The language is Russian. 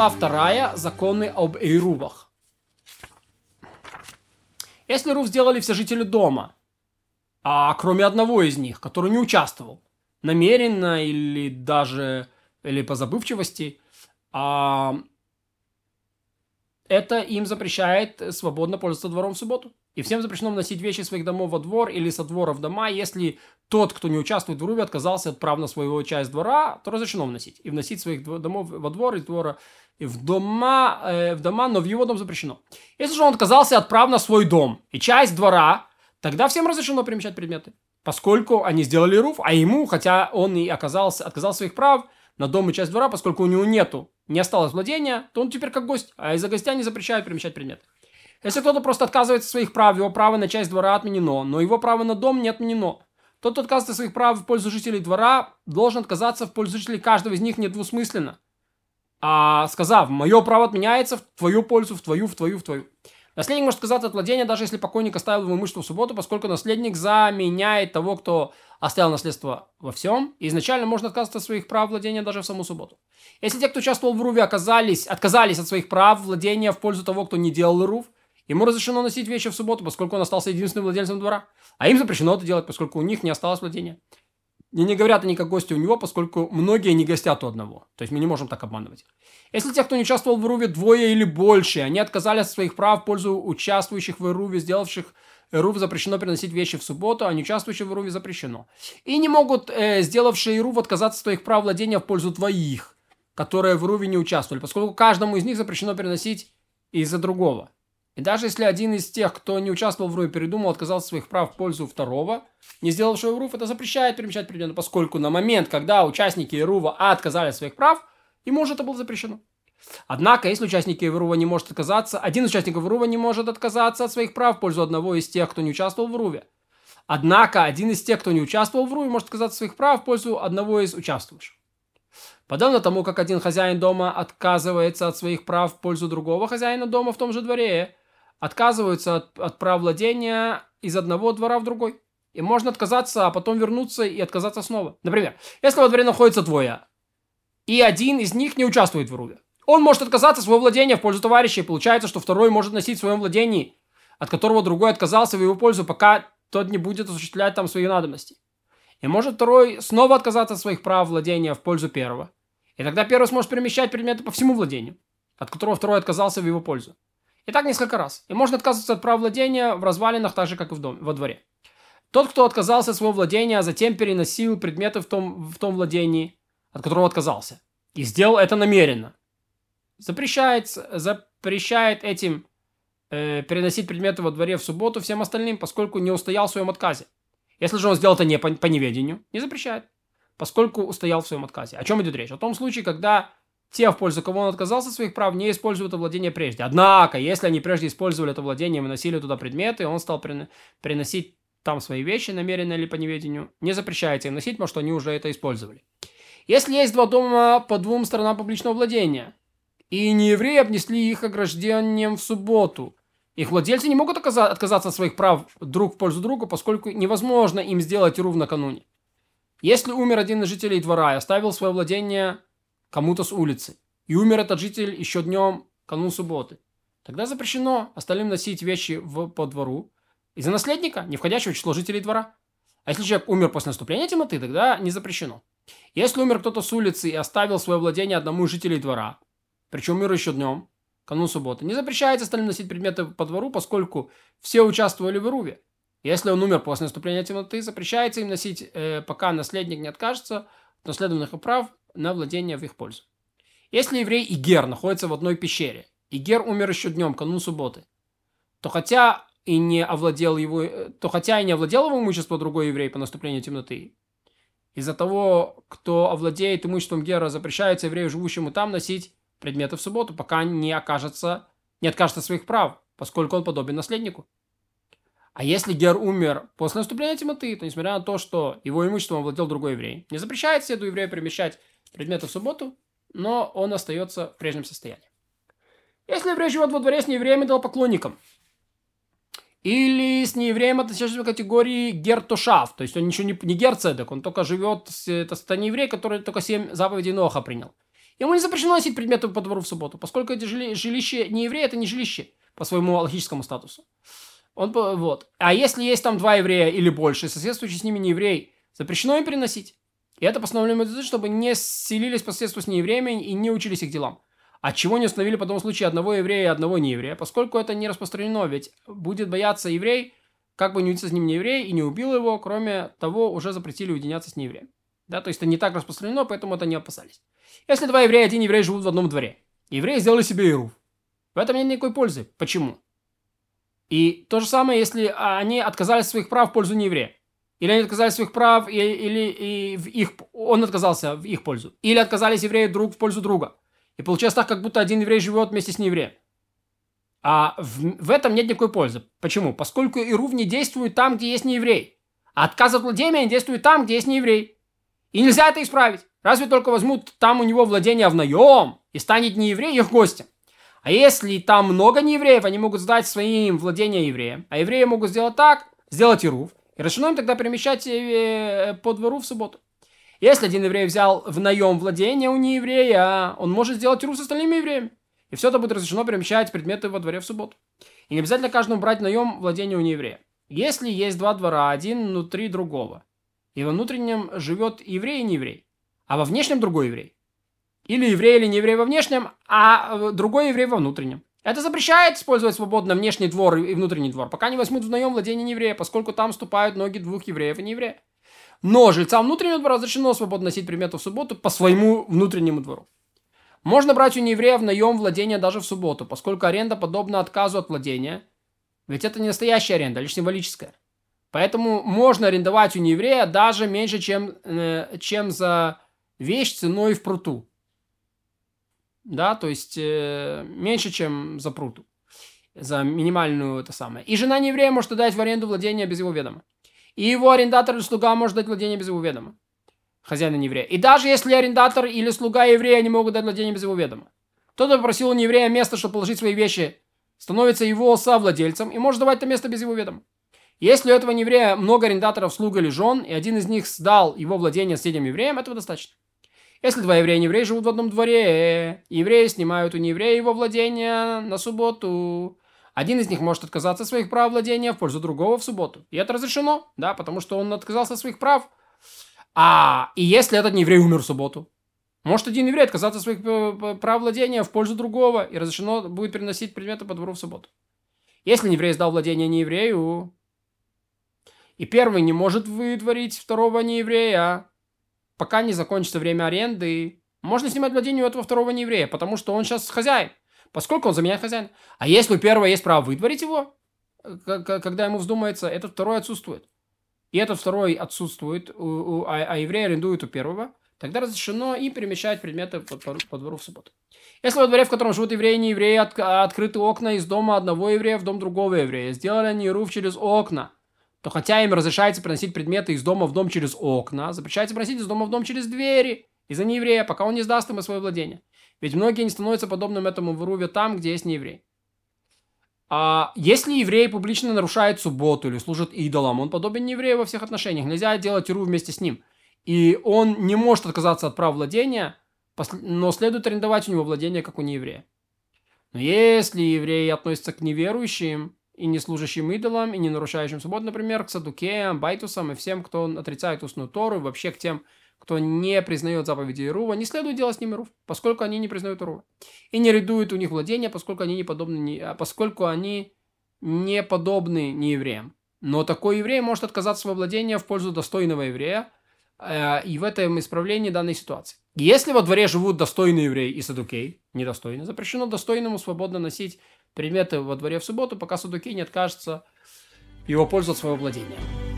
Глава вторая. Законы об эйрувах. Если рув сделали все жители дома, а кроме одного из них, который не участвовал, намеренно или даже или по забывчивости, а, это им запрещает свободно пользоваться двором в субботу. И всем запрещено вносить вещи своих домов во двор или со двора в дома, если тот, кто не участвует в рубе, отказался от прав на свою часть двора, то разрешено вносить. И вносить своих домов во двор из двора и в дома, э, в дома, но в его дом запрещено. Если же он отказался от прав на свой дом и часть двора, тогда всем разрешено перемещать предметы. Поскольку они сделали руф, а ему, хотя он и оказался, отказал своих прав на дом и часть двора, поскольку у него нету, не осталось владения, то он теперь как гость, а из-за гостя не запрещают перемещать предметы. Если кто-то просто отказывается от своих прав, его право на часть двора отменено, но его право на дом не отменено. Тот, кто отказывается от своих прав в пользу жителей двора, должен отказаться в пользу жителей каждого из них недвусмысленно. А сказав, мое право отменяется в твою пользу, в твою, в твою, в твою. Наследник может отказаться от владения, даже если покойник оставил его имущество в субботу, поскольку наследник заменяет того, кто оставил наследство во всем. И изначально можно отказаться от своих прав владения даже в саму субботу. Если те, кто участвовал в Руве, оказались, отказались от своих прав владения в пользу того, кто не делал Рув, Ему разрешено носить вещи в субботу, поскольку он остался единственным владельцем двора. А им запрещено это делать, поскольку у них не осталось владения. И не говорят они как гости у него, поскольку многие не гостят у одного. То есть мы не можем так обманывать. Если те, кто не участвовал в Руве, двое или больше, они отказались от своих прав в пользу участвующих в Руве, сделавших Рув запрещено переносить вещи в субботу, а не участвующие в Руве запрещено. И не могут э, сделавшие Рув отказаться от своих прав владения в пользу твоих, которые в Руве не участвовали, поскольку каждому из них запрещено переносить из-за другого. И даже если один из тех, кто не участвовал в РУ передумал, отказался от своих прав в пользу второго, не сделавшего РУФ, это запрещает перемещать предметы, поскольку на момент, когда участники РУВа отказали от своих прав, ему уже это было запрещено. Однако, если участник РУВа не может отказаться, один из участников РУВа не может отказаться от своих прав в пользу одного из тех, кто не участвовал в РУВе. Однако, один из тех, кто не участвовал в РУВе, может отказаться от своих прав в пользу одного из участвующих. Подобно тому, как один хозяин дома отказывается от своих прав в пользу другого хозяина дома в том же дворе, отказываются от, от прав владения из одного двора в другой. И можно отказаться, а потом вернуться и отказаться снова. Например, если во дворе находится двое, и один из них не участвует в рубе. Он может отказаться от своего владения в пользу товарища, и получается, что второй может носить в своем владении, от которого другой отказался в его пользу, пока тот не будет осуществлять там свои надобности. И может второй снова отказаться от своих прав владения в пользу первого. И тогда первый сможет перемещать предметы по всему владению, от которого второй отказался в его пользу. И так несколько раз. И можно отказываться от права владения в развалинах так же, как и в дом, во дворе. Тот, кто отказался от своего владения, а затем переносил предметы в том, в том владении, от которого отказался, и сделал это намеренно, запрещает, запрещает этим э, переносить предметы во дворе в субботу всем остальным, поскольку не устоял в своем отказе. Если же он сделал это не по, по неведению, не запрещает, поскольку устоял в своем отказе. О чем идет речь? О том случае, когда те, в пользу кого он отказался от своих прав, не используют это владение прежде. Однако, если они прежде использовали это владение и выносили туда предметы, он стал приносить там свои вещи, намеренно или по неведению, не запрещается им носить, потому что они уже это использовали. Если есть два дома по двум сторонам публичного владения, и не евреи обнесли их ограждением в субботу, их владельцы не могут отказаться от своих прав друг в пользу друга, поскольку невозможно им сделать рув накануне. Если умер один из жителей двора и оставил свое владение кому-то с улицы, и умер этот житель еще днем канун субботы, тогда запрещено остальным носить вещи в, по двору из-за наследника, не входящего в число жителей двора. А если человек умер после наступления темноты, тогда не запрещено. Если умер кто-то с улицы и оставил свое владение одному из жителей двора, причем умер еще днем, канун субботы, не запрещается остальным носить предметы по двору, поскольку все участвовали в Ируве. Если он умер после наступления темноты, запрещается им носить, э, пока наследник не откажется от наследованных прав на владение в их пользу. Если еврей и Гер находятся в одной пещере, и Гер умер еще днем, канун субботы, то хотя и не овладел его, то хотя и не овладел его имущество другой еврей по наступлению темноты, из-за того, кто овладеет имуществом Гера, запрещается еврею, живущему там, носить предметы в субботу, пока не окажется, не откажется своих прав, поскольку он подобен наследнику. А если Гер умер после наступления темноты, то несмотря на то, что его имуществом овладел другой еврей, не запрещается еду еврея перемещать предметы в субботу, но он остается в прежнем состоянии. Если еврей живет во дворе с неевреем поклонником, или с неевреем относящимся к категории гертушав, то есть он ничего не, не герцедек, он только живет, это, это не еврей, который только семь заповедей Ноха принял. Ему не запрещено носить предметы по двору в субботу, поскольку это жили, жилище не еврея, это не жилище по своему логическому статусу. Он, вот. А если есть там два еврея или больше, соседствующий с ними не еврей, запрещено им переносить. И это постановление Мудрецов, чтобы не селились по соседству с неевреями и не учились их делам. От чего не установили по тому случае одного еврея и одного нееврея, поскольку это не распространено, ведь будет бояться еврей, как бы не учиться с ним не еврей и не убил его, кроме того, уже запретили уединяться с неевреем. Да, то есть это не так распространено, поэтому это не опасались. Если два еврея и один еврей живут в одном дворе, евреи сделали себе ирув. В этом нет никакой пользы. Почему? И то же самое, если они отказались от своих прав в пользу нееврея. Или они отказались от своих прав, или, или и в их, он отказался в их пользу. Или отказались евреи друг в пользу друга. И получается так, как будто один еврей живет вместе с неевреем. А в, в этом нет никакой пользы. Почему? Поскольку Ирув не действует там, где есть нееврей. А отказ от владения действует там, где есть нееврей. И нельзя это исправить. Разве только возьмут там у него владение в наем и станет нееврей их гостем. А если там много неевреев, они могут сдать своим владения евреям. А евреи могут сделать так, сделать Ирув. И разрешено им тогда перемещать э, по двору в субботу. Если один еврей взял в наем владение у нееврея, он может сделать Ирув с остальными евреями. И все это будет разрешено перемещать предметы во дворе в субботу. И не обязательно каждому брать наем владение у нееврея. Если есть два двора, один внутри другого, и во внутреннем живет еврей и нееврей, а во внешнем другой еврей, или еврей или нееврей во внешнем, а другой еврей во внутреннем. Это запрещает использовать свободно внешний двор и внутренний двор, пока не возьмут в наем владение нееврея, поскольку там ступают ноги двух евреев и нееврея. Но жильцам внутреннего двора разрешено свободно носить предметы в субботу по своему внутреннему двору. Можно брать у нееврея в наем владение даже в субботу, поскольку аренда подобна отказу от владения, ведь это не настоящая аренда, а лишь символическая. Поэтому можно арендовать у нееврея даже меньше, чем, э, чем за вещь ценой в пруту. Да, то есть э, меньше, чем за пруту. За минимальную это самое. И жена нееврея может дать в аренду владение без его ведома. И его арендатор или слуга может дать владение без его ведома хозяина не. И даже если арендатор или слуга еврея не могут дать владение без его ведома. Кто-то попросил у нееврея место, чтобы положить свои вещи, становится его совладельцем и может давать это место без его ведома. Если у этого еврея много арендаторов, слуг или жен, и один из них сдал его владение соседям евреям, этого достаточно. Если два еврея и евреи живут в одном дворе, евреи снимают у нееврея его владение на субботу, один из них может отказаться от своих прав владения в пользу другого в субботу. И это разрешено, да, потому что он отказался от своих прав – а и если этот еврей умер в субботу? Может один еврей отказаться от своих э, прав владения в пользу другого и разрешено будет переносить предметы по двору в субботу. Если еврей сдал владение нееврею, и первый не может вытворить второго нееврея, пока не закончится время аренды, можно снимать владение у этого второго нееврея, потому что он сейчас хозяин, поскольку он заменяет хозяина. А если у первого есть право вытворить его, когда ему вздумается, этот второй отсутствует и этот второй отсутствует, а, а еврей арендует у первого, тогда разрешено и перемещать предметы по, по, двору в субботу. Если во дворе, в котором живут евреи и не евреи, от, открыты окна из дома одного еврея в дом другого еврея, сделали они руф через окна, то хотя им разрешается приносить предметы из дома в дом через окна, запрещается приносить из дома в дом через двери из-за нееврея, пока он не сдаст им свое владение. Ведь многие не становятся подобным этому в Руве там, где есть нееврей. А если еврей публично нарушает субботу или служит идолам, он подобен еврею во всех отношениях. Нельзя делать иру вместе с ним. И он не может отказаться от прав владения, но следует арендовать у него владение, как у нееврея. Но если евреи относятся к неверующим и не служащим идолам, и не нарушающим субботу, например, к садукеям, байтусам и всем, кто отрицает устную Тору, и вообще к тем, кто не признает заповеди Ирува, не следует делать с ними Ирув, поскольку они не признают Ирува. И не рядуют у них владения, поскольку они не подобны, а поскольку они не подобны не евреям. Но такой еврей может отказаться от владения в пользу достойного еврея, э, и в этом исправлении данной ситуации. Если во дворе живут достойные евреи и садукей, недостойные, запрещено достойному свободно носить предметы во дворе в субботу, пока садукей не откажется его пользу от своего владения.